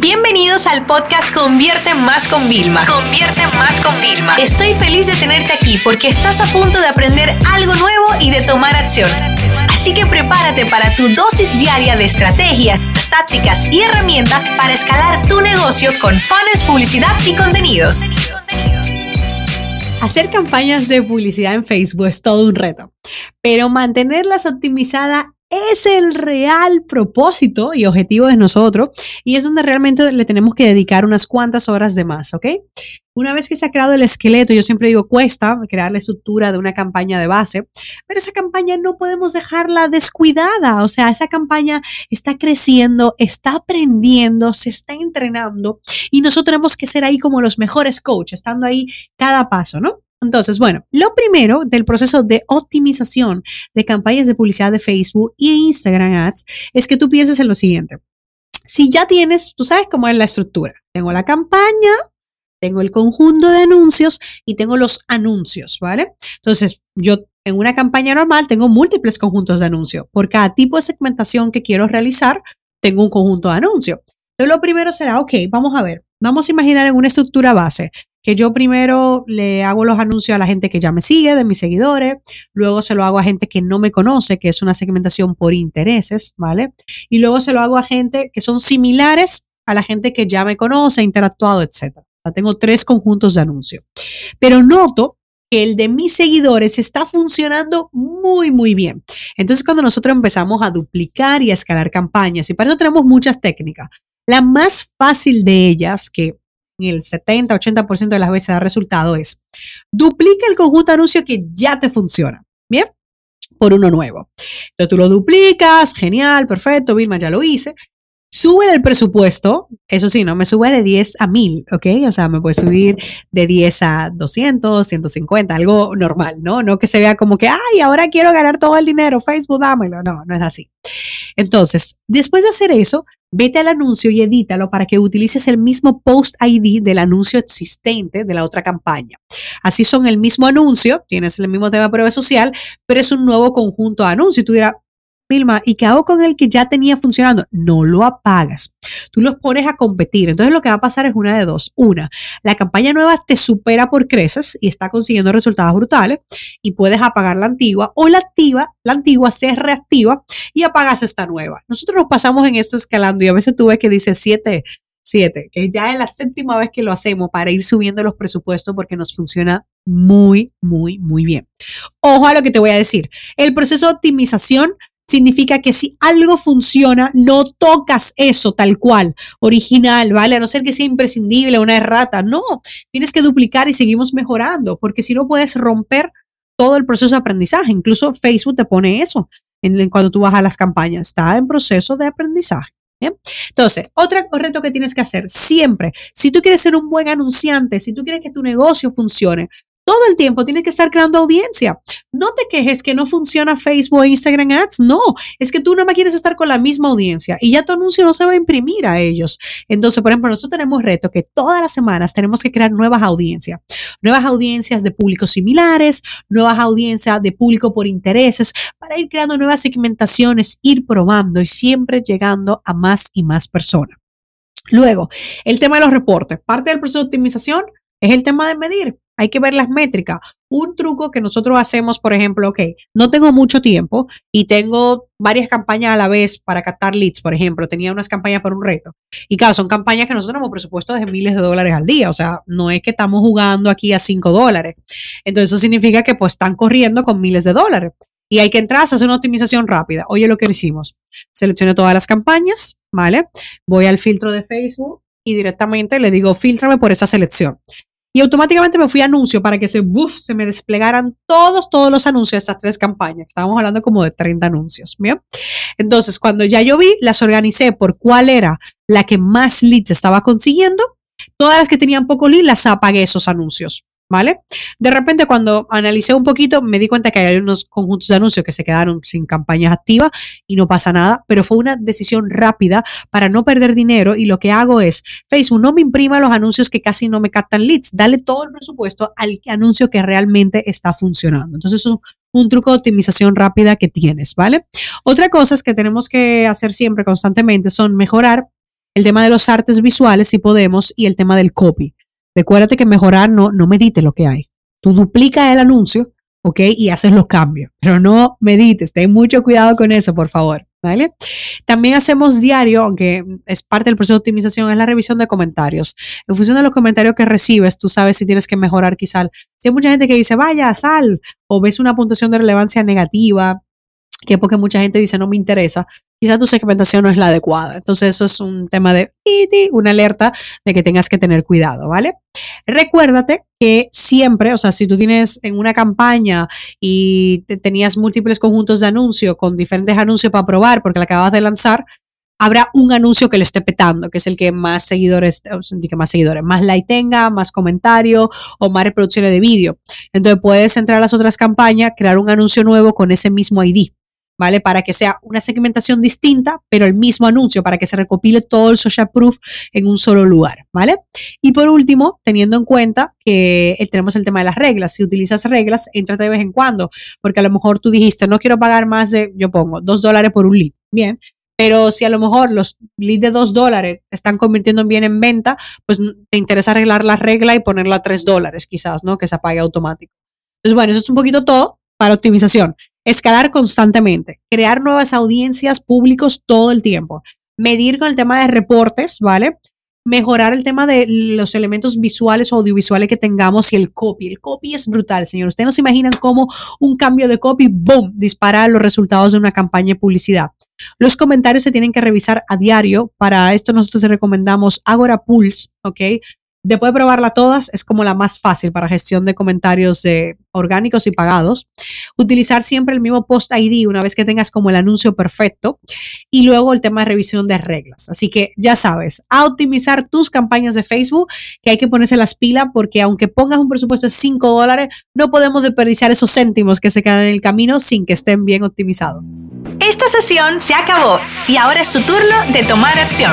Bienvenidos al podcast Convierte Más con Vilma. Convierte Más con Vilma. Estoy feliz de tenerte aquí porque estás a punto de aprender algo nuevo y de tomar acción. Así que prepárate para tu dosis diaria de estrategias, tácticas y herramientas para escalar tu negocio con fans, publicidad y contenidos. Hacer campañas de publicidad en Facebook es todo un reto, pero mantenerlas optimizadas es el real propósito y objetivo de nosotros y es donde realmente le tenemos que dedicar unas cuantas horas de más, ¿ok? Una vez que se ha creado el esqueleto, yo siempre digo, cuesta crear la estructura de una campaña de base, pero esa campaña no podemos dejarla descuidada, o sea, esa campaña está creciendo, está aprendiendo, se está entrenando y nosotros tenemos que ser ahí como los mejores coaches, estando ahí cada paso, ¿no? Entonces, bueno, lo primero del proceso de optimización de campañas de publicidad de Facebook y Instagram Ads es que tú pienses en lo siguiente. Si ya tienes, tú sabes cómo es la estructura. Tengo la campaña, tengo el conjunto de anuncios y tengo los anuncios, ¿vale? Entonces, yo en una campaña normal tengo múltiples conjuntos de anuncios. Por cada tipo de segmentación que quiero realizar, tengo un conjunto de anuncios. Entonces, lo primero será, ok, vamos a ver, vamos a imaginar en una estructura base que yo primero le hago los anuncios a la gente que ya me sigue, de mis seguidores, luego se lo hago a gente que no me conoce, que es una segmentación por intereses, ¿vale? Y luego se lo hago a gente que son similares a la gente que ya me conoce, interactuado, etc. tengo tres conjuntos de anuncios. Pero noto que el de mis seguidores está funcionando muy, muy bien. Entonces, cuando nosotros empezamos a duplicar y a escalar campañas, y para eso tenemos muchas técnicas, la más fácil de ellas, que el 70-80% de las veces da resultado es duplica el conjunto de que ya te funciona. Bien, por uno nuevo. Entonces tú lo duplicas, genial, perfecto, Vilma, ya lo hice. Sube el presupuesto, eso sí, no me sube de 10 a 1000, ¿ok? O sea, me puede subir de 10 a 200, 150, algo normal, ¿no? No que se vea como que, ay, ahora quiero ganar todo el dinero, Facebook, dámelo. No, no es así. Entonces, después de hacer eso, vete al anuncio y edítalo para que utilices el mismo post ID del anuncio existente de la otra campaña. Así son el mismo anuncio, tienes el mismo tema de prueba social, pero es un nuevo conjunto de anuncios. Y tú dirás, Vilma, ¿y qué hago con el que ya tenía funcionando? No lo apagas. Tú los pones a competir. Entonces lo que va a pasar es una de dos. Una, la campaña nueva te supera por creces y está consiguiendo resultados brutales y puedes apagar la antigua o la activa, la antigua se reactiva y apagas esta nueva. Nosotros nos pasamos en esto escalando y a veces tú ves que dice 7, 7, que ya es la séptima vez que lo hacemos para ir subiendo los presupuestos porque nos funciona muy, muy, muy bien. Ojo a lo que te voy a decir. El proceso de optimización significa que si algo funciona, no tocas eso tal cual, original, ¿vale? A no ser que sea imprescindible, una errata. No, tienes que duplicar y seguimos mejorando, porque si no puedes romper todo el proceso de aprendizaje. Incluso Facebook te pone eso en, cuando tú vas a las campañas. Está en proceso de aprendizaje. Entonces, otro reto que tienes que hacer siempre, si tú quieres ser un buen anunciante, si tú quieres que tu negocio funcione, todo el tiempo tienes que estar creando audiencia. No te quejes que no funciona Facebook e Instagram Ads. No, es que tú no más quieres estar con la misma audiencia y ya tu anuncio no se va a imprimir a ellos. Entonces, por ejemplo, nosotros tenemos reto que todas las semanas tenemos que crear nuevas audiencias. Nuevas audiencias de públicos similares, nuevas audiencias de público por intereses, para ir creando nuevas segmentaciones, ir probando y siempre llegando a más y más personas. Luego, el tema de los reportes. Parte del proceso de optimización es el tema de medir hay que ver las métricas. Un truco que nosotros hacemos, por ejemplo, ok, no tengo mucho tiempo y tengo varias campañas a la vez para captar leads, por ejemplo, tenía unas campañas para un reto. Y claro, son campañas que nosotros tenemos presupuesto de miles de dólares al día, o sea, no es que estamos jugando aquí a cinco dólares. Entonces eso significa que pues están corriendo con miles de dólares. Y hay que entrar hacer una optimización rápida. Oye, lo que hicimos, seleccioné todas las campañas, ¿vale? Voy al filtro de Facebook y directamente le digo, filtrame por esa selección y automáticamente me fui a anuncio para que se, se me desplegaran todos, todos los anuncios de estas tres campañas. Estábamos hablando como de 30 anuncios. ¿bien? Entonces, cuando ya yo vi, las organicé por cuál era la que más leads estaba consiguiendo. Todas las que tenían poco lead, las apagué esos anuncios. ¿Vale? De repente cuando analicé un poquito me di cuenta que hay unos conjuntos de anuncios que se quedaron sin campañas activas y no pasa nada, pero fue una decisión rápida para no perder dinero y lo que hago es, Facebook, no me imprima los anuncios que casi no me captan leads, dale todo el presupuesto al anuncio que realmente está funcionando. Entonces, un, un truco de optimización rápida que tienes, ¿vale? Otra cosa es que tenemos que hacer siempre constantemente son mejorar el tema de los artes visuales, si podemos, y el tema del copy. Recuérdate que mejorar no, no medite lo que hay. Tú duplica el anuncio, ¿ok? Y haces los cambios, pero no medites. Ten mucho cuidado con eso, por favor. ¿Vale? También hacemos diario, aunque es parte del proceso de optimización, es la revisión de comentarios. En función de los comentarios que recibes, tú sabes si tienes que mejorar quizá. Si hay mucha gente que dice, vaya, sal, o ves una puntuación de relevancia negativa, que porque mucha gente dice no me interesa, quizá tu segmentación no es la adecuada. Entonces eso es un tema de una alerta de que tengas que tener cuidado, ¿vale? Recuérdate que siempre, o sea, si tú tienes en una campaña y tenías múltiples conjuntos de anuncios con diferentes anuncios para probar porque la acabas de lanzar, habrá un anuncio que le esté petando, que es el que más seguidores, que más seguidores, más like tenga, más comentario o más reproducciones de vídeo. Entonces puedes entrar a las otras campañas, crear un anuncio nuevo con ese mismo ID. ¿Vale? Para que sea una segmentación distinta, pero el mismo anuncio, para que se recopile todo el social proof en un solo lugar, ¿vale? Y por último, teniendo en cuenta que tenemos el tema de las reglas, si utilizas reglas, entra de vez en cuando, porque a lo mejor tú dijiste, no quiero pagar más de, yo pongo, dos dólares por un lead, bien, pero si a lo mejor los leads de dos dólares están convirtiendo bien en venta, pues te interesa arreglar la regla y ponerla a tres dólares quizás, ¿no? Que se apague automático. Entonces, bueno, eso es un poquito todo para optimización. Escalar constantemente, crear nuevas audiencias públicos todo el tiempo, medir con el tema de reportes, ¿vale? Mejorar el tema de los elementos visuales o audiovisuales que tengamos y el copy. El copy es brutal, señor. Ustedes no se imaginan cómo un cambio de copy, ¡boom!, dispara los resultados de una campaña de publicidad. Los comentarios se tienen que revisar a diario. Para esto nosotros te recomendamos Agora Pulse, ¿ok? Después de probarla todas, es como la más fácil para gestión de comentarios de orgánicos y pagados. Utilizar siempre el mismo post ID una vez que tengas como el anuncio perfecto. Y luego el tema de revisión de reglas. Así que ya sabes, a optimizar tus campañas de Facebook, que hay que ponerse las pilas porque aunque pongas un presupuesto de 5 dólares, no podemos desperdiciar esos céntimos que se quedan en el camino sin que estén bien optimizados. Esta sesión se acabó y ahora es tu turno de tomar acción.